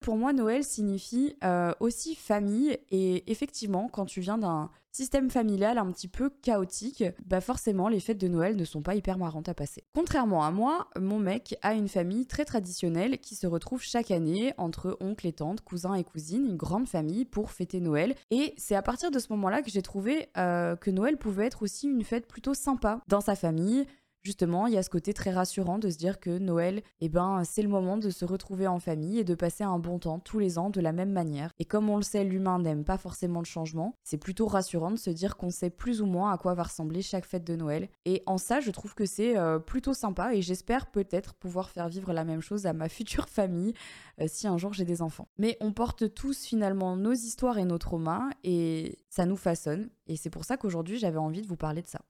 Pour moi, Noël signifie euh, aussi famille et effectivement, quand tu viens d'un système familial un petit peu chaotique, bah forcément les fêtes de Noël ne sont pas hyper marrantes à passer. Contrairement à moi, mon mec a une famille très traditionnelle qui se retrouve chaque année entre oncles et tantes, cousins et cousines, une grande famille pour fêter Noël. Et c'est à partir de ce moment-là que j'ai trouvé euh, que Noël pouvait être aussi une fête plutôt sympa dans sa famille, justement, il y a ce côté très rassurant de se dire que Noël, eh ben, c'est le moment de se retrouver en famille et de passer un bon temps tous les ans de la même manière. Et comme on le sait, l'humain n'aime pas forcément le changement, c'est plutôt rassurant de se dire qu'on sait plus ou moins à quoi va ressembler chaque fête de Noël. Et en ça, je trouve que c'est euh, plutôt sympa et j'espère peut-être pouvoir faire vivre la même chose à ma future famille euh, si un jour j'ai des enfants. Mais on porte tous finalement nos histoires et nos traumas et ça nous façonne. Et c'est pour ça qu'aujourd'hui, j'avais envie de vous parler de ça.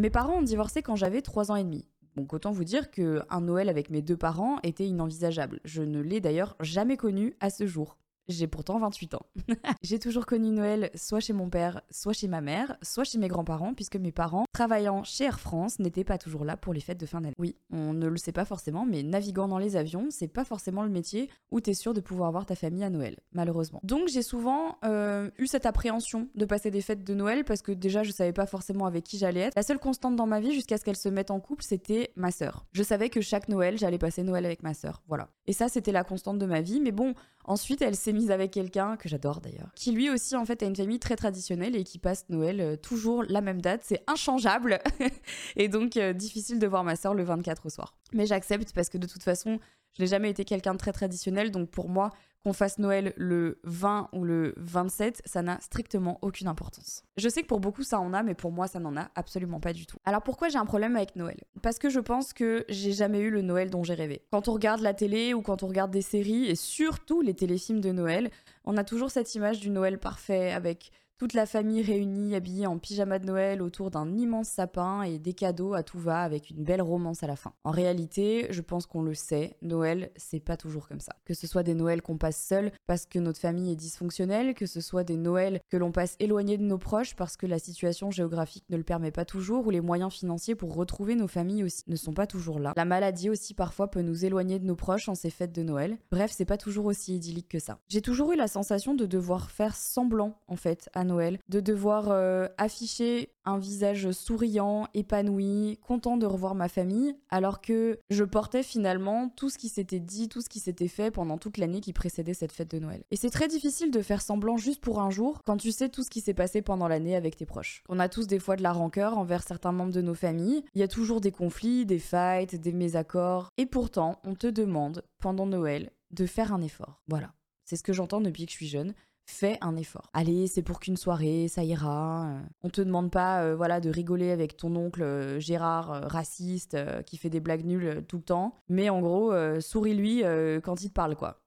Mes parents ont divorcé quand j'avais 3 ans et demi. Donc autant vous dire que un Noël avec mes deux parents était inenvisageable. Je ne l'ai d'ailleurs jamais connu à ce jour. J'ai pourtant 28 ans. j'ai toujours connu Noël soit chez mon père, soit chez ma mère, soit chez mes grands-parents, puisque mes parents, travaillant chez Air France, n'étaient pas toujours là pour les fêtes de fin d'année. Oui, on ne le sait pas forcément, mais naviguant dans les avions, c'est pas forcément le métier où t'es sûr de pouvoir voir ta famille à Noël, malheureusement. Donc j'ai souvent euh, eu cette appréhension de passer des fêtes de Noël, parce que déjà je savais pas forcément avec qui j'allais être. La seule constante dans ma vie jusqu'à ce qu'elle se mette en couple, c'était ma sœur. Je savais que chaque Noël, j'allais passer Noël avec ma sœur, voilà. Et ça, c'était la constante de ma vie, mais bon, ensuite elle s'est mise avec quelqu'un que j'adore d'ailleurs, qui lui aussi en fait a une famille très traditionnelle et qui passe Noël euh, toujours la même date, c'est inchangeable et donc euh, difficile de voir ma soeur le 24 au soir. Mais j'accepte parce que de toute façon, je n'ai jamais été quelqu'un de très traditionnel, donc pour moi, qu'on fasse Noël le 20 ou le 27, ça n'a strictement aucune importance. Je sais que pour beaucoup ça en a, mais pour moi ça n'en a absolument pas du tout. Alors pourquoi j'ai un problème avec Noël? Parce que je pense que j'ai jamais eu le Noël dont j'ai rêvé. Quand on regarde la télé ou quand on regarde des séries, et surtout les téléfilms de Noël, on a toujours cette image du Noël parfait avec toute la famille réunie, habillée en pyjama de Noël autour d'un immense sapin et des cadeaux à tout va avec une belle romance à la fin. En réalité, je pense qu'on le sait, Noël, c'est pas toujours comme ça. Que ce soit des Noëls qu'on passe seul parce que notre famille est dysfonctionnelle, que ce soit des Noëls que l'on passe éloigné de nos proches parce que la situation géographique ne le permet pas toujours ou les moyens financiers pour retrouver nos familles aussi ne sont pas toujours là. La maladie aussi parfois peut nous éloigner de nos proches en ces fêtes de Noël. Bref, c'est pas toujours aussi idyllique que ça. J'ai toujours eu la sensation de devoir faire semblant en fait à De devoir euh, afficher un visage souriant, épanoui, content de revoir ma famille, alors que je portais finalement tout ce qui s'était dit, tout ce qui s'était fait pendant toute l'année qui précédait cette fête de Noël. Et c'est très difficile de faire semblant juste pour un jour quand tu sais tout ce qui s'est passé pendant l'année avec tes proches. On a tous des fois de la rancœur envers certains membres de nos familles, il y a toujours des conflits, des fights, des mésaccords, et pourtant on te demande pendant Noël de faire un effort. Voilà. C'est ce que j'entends depuis que je suis jeune fais un effort. Allez, c'est pour qu'une soirée, ça ira. Euh. On te demande pas euh, voilà de rigoler avec ton oncle euh, Gérard raciste qui fait des blagues nulles tout le temps, mais en gros, souris-lui quand il te parle quoi.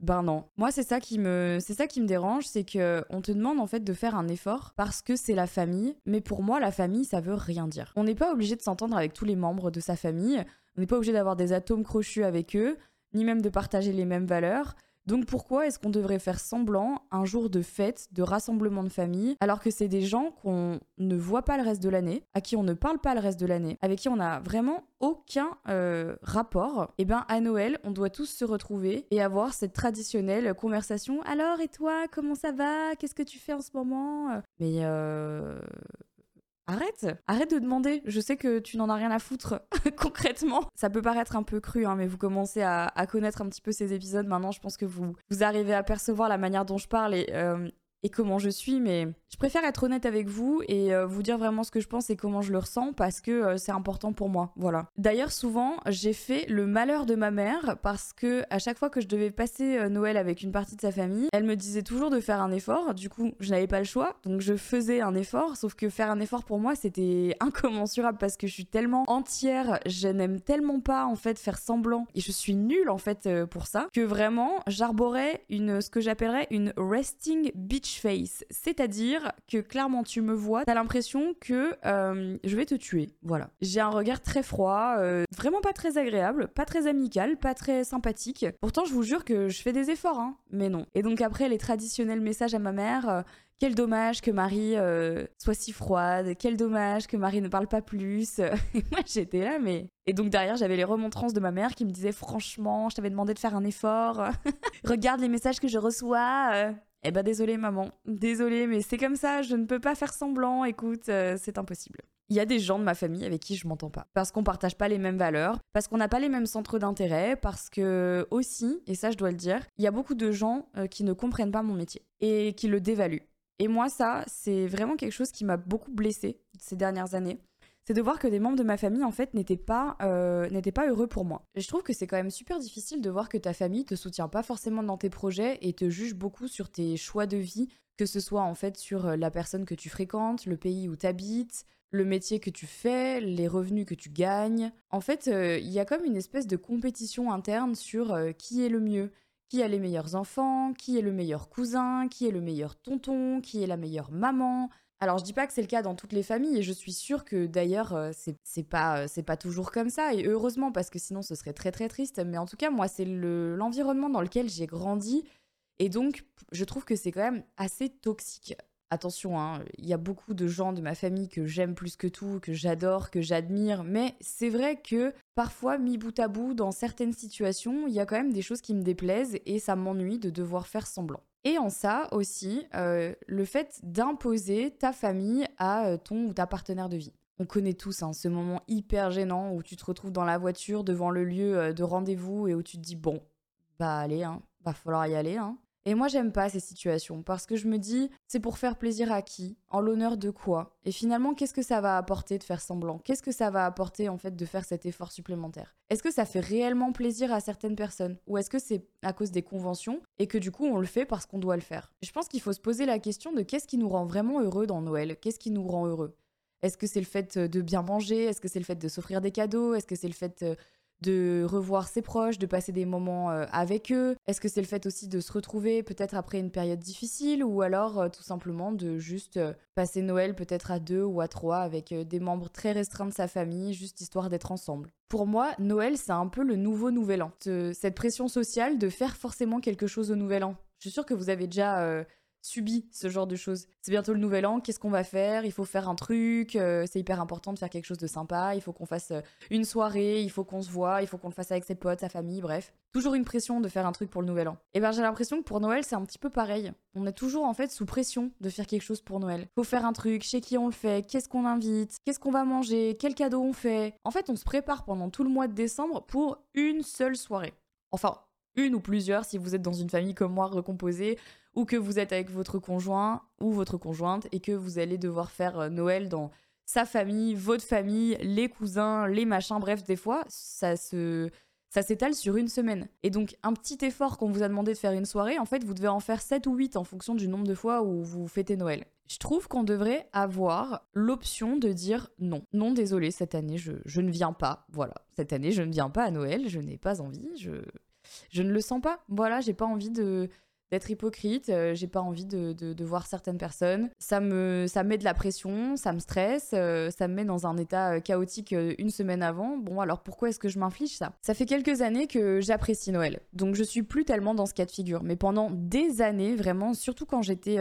Ben non. Moi, c'est ça qui me, c'est ça qui me dérange, c'est que on te demande en fait de faire un effort parce que c'est la famille. Mais pour moi, la famille, ça veut rien dire. On n'est pas obligé de s'entendre avec tous les membres de sa famille. On n'est pas obligé d'avoir des atomes crochus avec eux, ni même de partager les mêmes valeurs. Donc pourquoi est-ce qu'on devrait faire semblant un jour de fête, de rassemblement de famille, alors que c'est des gens qu'on ne voit pas le reste de l'année, à qui on ne parle pas le reste de l'année, avec qui on n'a vraiment aucun euh, rapport? Et eh bien à Noël, on doit tous se retrouver et avoir cette traditionnelle conversation. Alors et toi, comment ça va? Qu'est-ce que tu fais en ce moment Mais euh, Arrête, arrête de demander. Je sais que tu n'en as rien à foutre concrètement. Ça peut paraître un peu cru, hein, mais vous commencez à, connaître un petit peu ces épisodes. Maintenant, je pense que vous, vous arrivez à percevoir la manière dont je parle et euh, et comment je suis, mais je préfère être honnête avec vous et euh, vous dire vraiment ce que je pense et comment je le ressens parce que euh, c'est important pour moi. Voilà. D'ailleurs, souvent, j'ai fait le malheur de ma mère parce que à chaque fois que je devais passer euh, Noël avec une partie de sa famille, elle me disait toujours de faire un effort. Du coup, je n'avais pas le choix, donc je faisais un effort. Sauf que faire un effort pour moi, c'était incommensurable parce que je suis tellement entière, je n'aime tellement pas en fait faire semblant et je suis nulle en fait pour ça que vraiment j'arborais une ce que j'appellerais une resting bitch face, c'est-à-dire que clairement tu me vois, t'as l'impression que euh, je vais te tuer. Voilà. J'ai un regard très froid, euh, vraiment pas très agréable, pas très amical, pas très sympathique. Pourtant, je vous jure que je fais des efforts, hein, mais non. Et donc après les traditionnels messages à ma mère. Euh, quel dommage que Marie soit si froide, quel dommage que Marie ne parle pas plus. Moi j'étais là, mais. Et donc derrière j'avais les remontrances de ma mère qui me disait franchement, je t'avais demandé de faire un effort. Regarde les messages que je reçois. Eh ben désolé maman, désolé mais c'est comme ça, je ne peux pas faire semblant, écoute, euh, c'est impossible. Il y a des gens de ma famille avec qui je m'entends pas. Parce qu'on partage pas les mêmes valeurs, parce qu'on n'a pas les mêmes centres d'intérêt, parce que aussi, et ça je dois le dire, il y a beaucoup de gens euh, qui ne comprennent pas mon métier et qui le dévaluent. Et moi ça, c'est vraiment quelque chose qui m'a beaucoup blessée ces dernières années c'est de voir que des membres de ma famille en fait n'étaient pas euh, n'étaient pas heureux pour moi. Et je trouve que c'est quand même super difficile de voir que ta famille te soutient pas forcément dans tes projets et te juge beaucoup sur tes choix de vie, que ce soit en fait sur euh, la personne que tu fréquentes, le pays où tu habites, le métier que tu fais, les revenus que tu gagnes. En fait, euh, il y a comme une espèce de compétition interne sur qui est le mieux, qui a les meilleurs enfants, qui est le meilleur cousin, qui est le meilleur tonton, qui est la meilleure maman. Alors je dis pas que c'est le cas dans toutes les familles et je suis sûre que d'ailleurs euh, c'est pas euh, pas toujours comme ça et heureusement parce que sinon ce serait très très triste mais en tout cas moi c'est l'environnement dans lequel j'ai grandi et donc je trouve que c'est quand même assez toxique. Attention, hein, il y a beaucoup de gens de ma famille que j'aime plus que tout, que j'adore, que j'admire, mais c'est vrai que parfois, mis bout à bout, dans certaines situations, il y a quand même des choses qui me déplaisent et ça m'ennuie de devoir faire semblant. Et en ça aussi, euh, le fait d'imposer ta famille à euh, ton ou ta partenaire de vie. On connaît tous hein, ce moment hyper gênant où tu te retrouves dans la voiture devant le lieu euh, de rendez-vous et où tu te dis bon, bah allez, hein, va falloir y aller. Hein. Et moi, j'aime pas ces situations parce que je me dis, c'est pour faire plaisir à qui? En l'honneur de quoi? Et finalement, qu'est-ce que ça va apporter de faire semblant? Qu'est-ce que ça va apporter en fait de faire cet effort supplémentaire? Est-ce que ça fait réellement plaisir à certaines personnes? Ou est-ce que c'est à cause des conventions? Et que du coup on le fait parce qu'on doit le faire? Je pense qu'il faut se poser la question de qu'est-ce qui nous rend vraiment heureux dans Noël? Qu'est-ce qui nous rend heureux? Est-ce que c'est le fait de bien manger? Est-ce que c'est le fait de s'offrir des cadeaux? Est-ce que c'est le fait euh, de revoir ses proches, de passer des moments euh, avec eux? Est-ce que c'est le fait aussi de se retrouver peut-être après une période difficile ou alors euh, tout simplement de juste euh, passer Noël peut-être à deux ou à trois avec des membres très restreints de sa famille, juste histoire d'être ensemble? Pour moi, Noël, c'est un peu le nouveau Nouvel An. Cette pression sociale de faire forcément quelque chose au Nouvel An. Je suis sûre que vous avez déjà subit ce genre de choses. C'est bientôt le nouvel an, qu'est-ce qu'on va faire? Il faut faire un truc, euh, c'est hyper important de faire quelque chose de sympa, il faut qu'on fasse euh, une soirée, il faut qu'on se voit, il faut qu'on le fasse avec ses potes, sa famille, bref. Toujours une pression de faire un truc pour le nouvel an. Et ben j'ai l'impression que pour Noël c'est un petit peu pareil. On est toujours en fait sous pression de faire quelque chose pour Noël. Faut faire un truc, chez qui on le fait, qu'est-ce qu'on invite, qu'est-ce qu'on va manger, quel cadeau on fait. En fait on se prépare pendant tout le mois de décembre pour une seule soirée. Enfin, une ou plusieurs si vous êtes dans une famille comme moi recomposée ou que vous êtes avec votre conjoint ou votre conjointe et que vous allez devoir faire euh, Noël dans sa famille, votre famille, les cousins, les machins, bref, des fois, ça se ça s'étale sur une semaine. Et donc un petit effort qu'on vous a demandé de faire une soirée, en fait, vous devez en faire 7 ou 8 en fonction du nombre de fois où vous fêtez Noël. Je trouve qu'on devrait avoir l'option de dire non. Non, désolé, cette année, je, je, ne viens pas. Voilà, cette année, je ne viens pas à Noël, je n'ai pas envie, je, je ne le sens pas. Voilà, j'ai pas envie de d'être hypocrite, euh, j'ai pas envie de, de, voir certaines personnes. Ça me, ça met de la pression, ça me stresse, euh, ça me met dans un état euh, chaotique une semaine avant. Bon, alors pourquoi est-ce que je m'inflige ça? Ça fait quelques années que j'apprécie Noël, donc je suis plus tellement dans ce cas de figure. Mais pendant des années, vraiment, surtout quand j'étais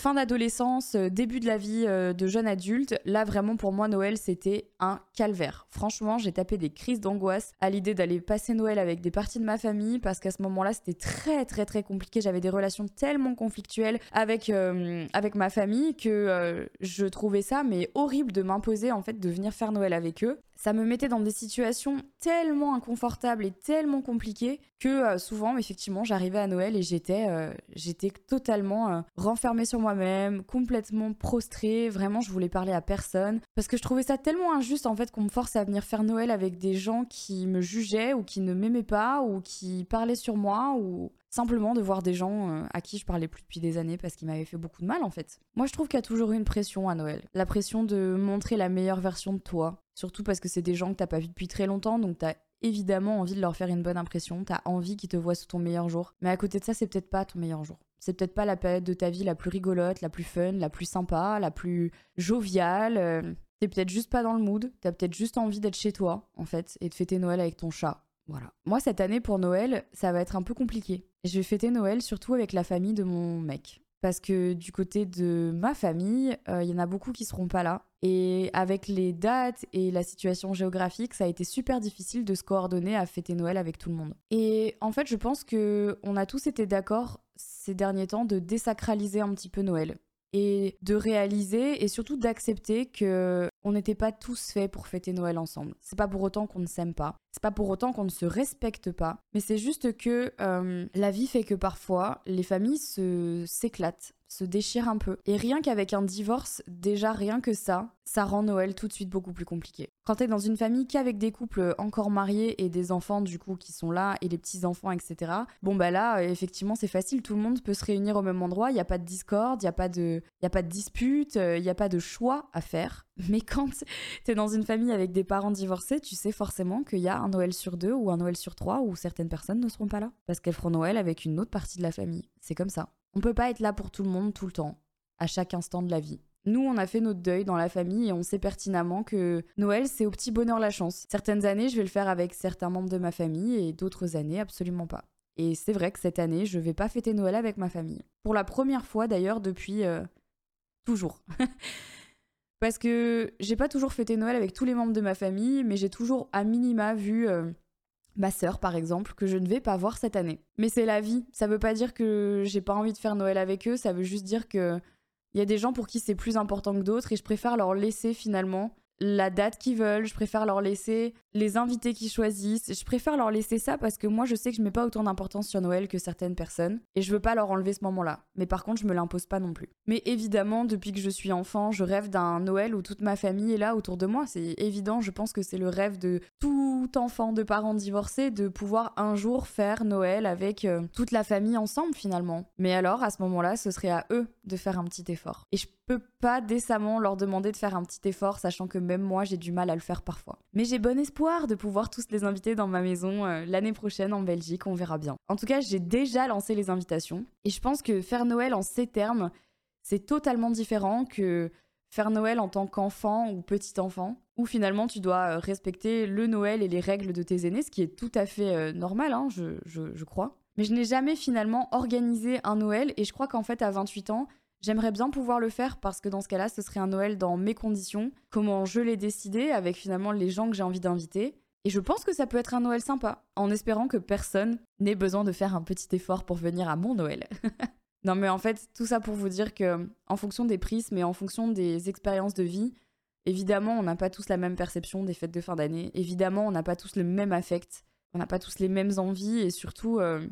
fin d'adolescence, début de la vie de jeune adulte, là vraiment pour moi Noël c'était un calvaire. Franchement, j'ai tapé des crises d'angoisse à l'idée d'aller passer Noël avec des parties de ma famille parce qu'à ce moment-là c'était très très très compliqué. J'avais des relations tellement conflictuelles avec, euh, avec ma famille que euh, je trouvais ça mais horrible de m'imposer en fait de venir faire Noël avec eux ça me mettait dans des situations tellement inconfortables et tellement compliquées que euh, souvent, effectivement, j'arrivais à Noël et j'étais, totalement renfermée sur moi-même, complètement prostrée. Vraiment, je voulais parler à personne parce que je trouvais ça tellement injuste en fait qu'on me force à venir faire Noël avec des gens qui me jugeaient ou qui ne m'aimaient pas ou qui parlaient sur moi ou simplement de voir des gens à qui je parlais plus depuis des années parce qu'ils m'avaient fait beaucoup de mal en fait. Moi, je trouve qu'il y a toujours une pression à Noël, la pression de montrer la meilleure version de toi, Surtout parce que c'est des gens que t'as pas vu depuis très longtemps, donc t'as évidemment envie de leur faire une bonne impression, t'as envie qu'ils te voient sous ton meilleur jour. Mais à côté de ça, c'est peut-être pas ton meilleur jour. C'est peut-être pas la période de ta vie la plus rigolote, la plus fun, la plus sympa, la plus joviale. Euh, t'es peut-être juste pas dans le mood. T'as peut-être juste envie d'être chez toi, en fait, et de fêter Noël avec ton chat. Voilà. Moi, cette année, pour Noël, ça va être un peu compliqué. Je vais fêter Noël surtout avec la famille de mon mec parce que du côté de ma famille, euh, il y en a beaucoup qui seront pas là. Et avec les dates et la situation géographique, ça a été super difficile de se coordonner à fêter Noël avec tout le monde. Et en fait, je pense que on a tous été d'accord ces derniers temps de désacraliser un petit peu Noël et de réaliser et surtout d'accepter que on n'était pas tous faits pour fêter Noël ensemble. C'est pas pour autant qu'on ne s'aime pas, c'est pas pour autant qu'on ne se respecte pas, mais c'est juste que euh, la vie fait que parfois les familles s'éclatent se déchire un peu. Et rien qu'avec un divorce, déjà rien que ça, ça rend Noël tout de suite beaucoup plus compliqué. Quand t'es dans une famille qu'avec des couples encore mariés et des enfants du coup qui sont là et les petits-enfants, etc. Bon bah là, euh, effectivement, c'est facile, tout le monde peut se réunir au même endroit, il n'y a pas de discorde, il n'y a, pas de... Y a pas de dispute, euh, il n'y a pas de choix à faire. Mais quand t'es dans une famille avec des parents divorcés, tu sais forcément qu'il y a un Noël sur deux ou un Noël sur trois où certaines personnes ne seront pas là. Parce qu'elles feront Noël avec une autre partie de la famille. C'est comme ça. On peut pas être là pour tout le monde tout le temps, à chaque instant de la vie. Nous, on a fait notre deuil dans la famille et on sait pertinemment que Noël, c'est au petit bonheur la chance. Certaines années, je vais le faire avec certains membres de ma famille et d'autres années, absolument pas. Et c'est vrai que cette année, je vais pas fêter Noël avec ma famille. Pour la première fois d'ailleurs depuis euh, toujours. Parce que j'ai pas toujours fêté Noël avec tous les membres de ma famille, mais j'ai toujours à minima vu euh, ma sœur par exemple, que je ne vais pas voir cette année. Mais c'est la vie, ça veut pas dire que j'ai pas envie de faire Noël avec eux, ça veut juste dire que il y a des gens pour qui c'est plus important que d'autres et je préfère leur laisser finalement la date qu'ils veulent, je préfère leur laisser les invités qu'ils choisissent, je préfère leur laisser ça parce que moi je sais que je mets pas autant d'importance sur Noël que certaines personnes et je veux pas leur enlever ce moment-là. Mais par contre, je me l'impose pas non plus. Mais évidemment, depuis que je suis enfant, je rêve d'un Noël où toute ma famille est là autour de moi, c'est évident, je pense que c'est le rêve de tout enfant de parents divorcés de pouvoir un jour faire Noël avec euh, toute la famille ensemble finalement. Mais alors à ce moment-là, ce serait à eux de faire un petit effort. Et je peux pas décemment leur demander de faire un petit effort, sachant que même moi j'ai du mal à le faire parfois. Mais j'ai bon espoir de pouvoir tous les inviter dans ma maison euh, l'année prochaine en Belgique, on verra bien. En tout cas, j'ai déjà lancé les invitations, et je pense que faire Noël en ces termes, c'est totalement différent que faire Noël en tant qu'enfant ou petit enfant, où finalement tu dois euh, respecter le Noël et les règles de tes aînés, ce qui est tout à fait euh, normal, hein, je, je crois. Mais je n'ai jamais finalement organisé un Noël, et je crois qu'en fait à 28 ans, J'aimerais bien pouvoir le faire parce que dans ce cas-là, ce serait un Noël dans mes conditions, comment je l'ai décidé, avec finalement les gens que j'ai envie d'inviter. Et je pense que ça peut être un Noël sympa, en espérant que personne n'ait besoin de faire un petit effort pour venir à mon Noël. non mais en fait, tout ça pour vous dire que en fonction des prismes et en fonction des expériences de vie, évidemment, on n'a pas tous la même perception des fêtes de fin d'année. Évidemment, on n'a pas tous le même affect, on n'a pas tous les mêmes envies et surtout, euh,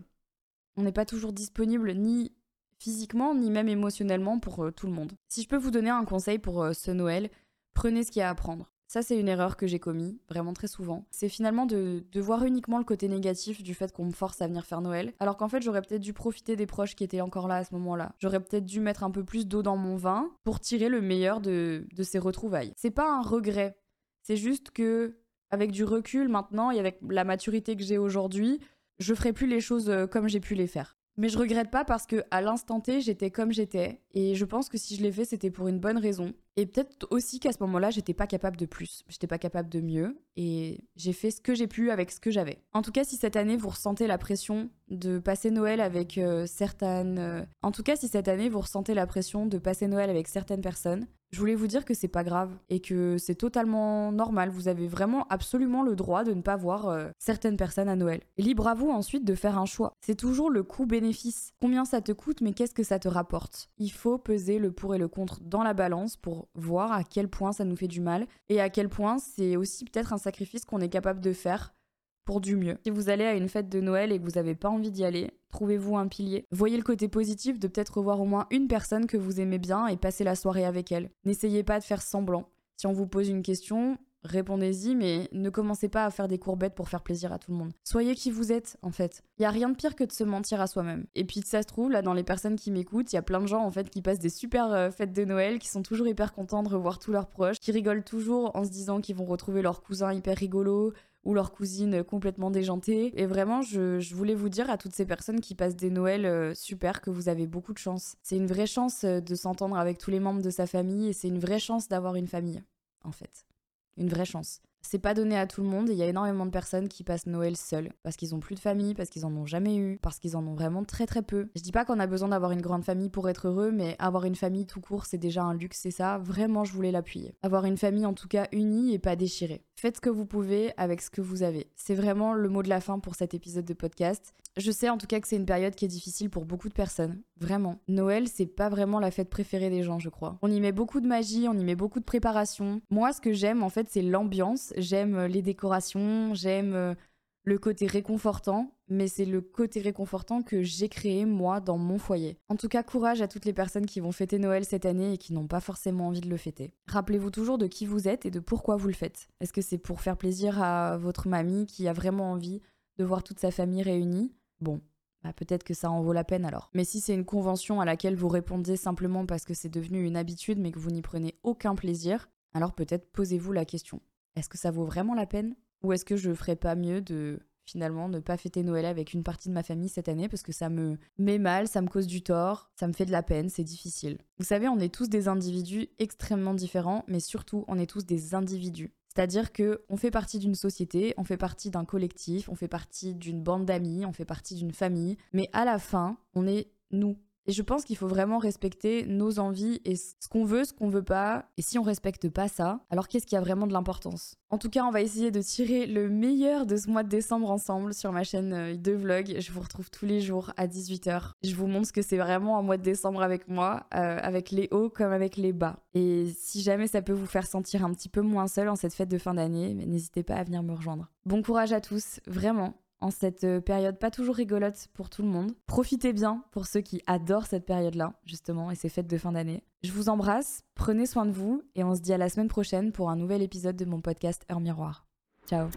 on n'est pas toujours disponible ni physiquement ni même émotionnellement pour euh, tout le monde. Si je peux vous donner un conseil pour euh, ce Noël, prenez ce qu'il y a à prendre. Ça, c'est une erreur que j'ai commis, vraiment très souvent. C'est finalement de, de, voir uniquement le côté négatif du fait qu'on me force à venir faire Noël, alors qu'en fait, j'aurais peut-être dû profiter des proches qui étaient encore là à ce moment-là. J'aurais peut-être dû mettre un peu plus d'eau dans mon vin pour tirer le meilleur de, de ces retrouvailles. C'est pas un regret, c'est juste que, avec du recul maintenant et avec la maturité que j'ai aujourd'hui, je ferai plus les choses euh, comme j'ai pu les faire. Mais je regrette pas parce que à l'instant T, j'étais comme j'étais. Et je pense que si je l'ai fait, c'était pour une bonne raison. Et peut-être aussi qu'à ce moment-là, j'étais pas capable de plus. J'étais pas capable de mieux. Et j'ai fait ce que j'ai pu avec ce que j'avais. En tout cas, si cette année vous ressentez la pression de passer Noël avec euh, certaines. Euh, en tout cas, si cette année vous ressentez la pression de passer Noël avec certaines personnes, je voulais vous dire que c'est pas grave et que c'est totalement normal. Vous avez vraiment absolument le droit de ne pas voir euh, certaines personnes à Noël. libre à vous ensuite de faire un choix. C'est toujours le coût-bénéfice. Combien ça te coûte, mais qu'est-ce que ça te rapporte? Il faut peser le pour et le contre dans la balance pour voir à quel point ça nous fait du mal et à quel point c'est aussi peut-être un sacrifice qu'on est capable de faire pour du mieux. Si vous allez à une fête de Noël et que vous n'avez pas envie d'y aller, trouvez-vous un pilier. Voyez le côté positif de peut-être revoir au moins une personne que vous aimez bien et passer la soirée avec elle. N'essayez pas de faire semblant. Si on vous pose une question, répondez-y, mais ne commencez pas à faire des courbettes pour faire plaisir à tout le monde. Soyez qui vous êtes, en fait. Il y a rien de pire que de se mentir à soi-même. Et puis, ça se trouve, là, dans les personnes qui m'écoutent, il y a plein de gens, en fait, qui passent des super euh, fêtes de Noël, qui sont toujours hyper contents de revoir tous leurs proches, qui rigolent toujours en se disant qu'ils vont retrouver leur cousin hyper rigolo, ou leur cousine complètement déjantée. Et vraiment, je, voulais vous dire à toutes ces personnes qui passent des Noëls euh, super que vous avez beaucoup de chance. C'est une vraie chance euh, de s'entendre avec tous les membres de sa famille et c'est une vraie chance d'avoir une famille, en fait. Une vraie chance. C'est pas donné à tout le monde. Il y a énormément de personnes qui passent Noël seules parce qu'ils ont plus de famille, parce qu'ils en ont jamais eu, parce qu'ils en ont vraiment très très peu. Je dis pas qu'on a besoin d'avoir une grande famille pour être heureux, mais avoir une famille tout court, c'est déjà un luxe. Et ça, vraiment, je voulais l'appuyer. Avoir une famille en tout cas unie et pas déchirée. Faites ce que vous pouvez avec ce que vous avez. C'est vraiment le mot de la fin pour cet épisode de podcast. Je sais en tout cas que c'est une période qui est difficile pour beaucoup de personnes. Vraiment. Noël, c'est pas vraiment la fête préférée des gens, je crois. On y met beaucoup de magie, on y met beaucoup de préparation. Moi, ce que j'aime, en fait, c'est l'ambiance. J'aime euh, les décorations, j'aime euh, le côté réconfortant, mais c'est le côté réconfortant que j'ai créé moi dans mon foyer. En tout cas, courage à toutes les personnes qui vont fêter Noël cette année et qui n'ont pas forcément envie de le fêter. Rappelez-vous toujours de qui vous êtes et de pourquoi vous le faites. Est-ce que c'est pour faire plaisir à votre mamie qui a vraiment envie de voir toute sa famille réunie? Bon, bah, peut-être que ça en vaut la peine alors. Mais si c'est une convention à laquelle vous répondez simplement parce que c'est devenu une habitude mais que vous n'y prenez aucun plaisir, alors peut-être posez-vous la question. Est-ce que ça vaut vraiment la peine? Ou est-ce que je ferais pas mieux de finalement ne pas fêter Noël avec une partie de ma famille cette année parce que ça me met mal, ça me cause du tort, ça me fait de la peine, c'est difficile. Vous savez, on est tous des individus extrêmement différents, mais surtout on est tous des individus. C'est-à-dire que on fait partie d'une société, on fait partie d'un collectif, on fait partie d'une bande d'amis, on fait partie d'une famille, mais à la fin, on est nous. Et je pense qu'il faut vraiment respecter nos envies et ce qu'on veut, ce qu'on veut pas. Et si on respecte pas ça, alors qu'est-ce qui a vraiment de l'importance? En tout cas, on va essayer de tirer le meilleur de ce mois de décembre ensemble sur ma chaîne euh, de vlog. Je vous retrouve tous les jours à 18h. Je vous montre ce que c'est vraiment un mois de décembre avec moi, euh, avec les hauts comme avec les bas. Et si jamais ça peut vous faire sentir un petit peu moins seul en cette fête de fin d'année, n'hésitez pas à venir me rejoindre. Bon courage à tous, vraiment en cette euh, période pas toujours rigolote pour tout le monde. Profitez bien pour ceux qui adorent cette période-là, justement, et ces fêtes de fin d'année. Je vous embrasse, prenez soin de vous, et on se dit à la semaine prochaine pour un nouvel épisode de mon podcast Heure Miroir. Ciao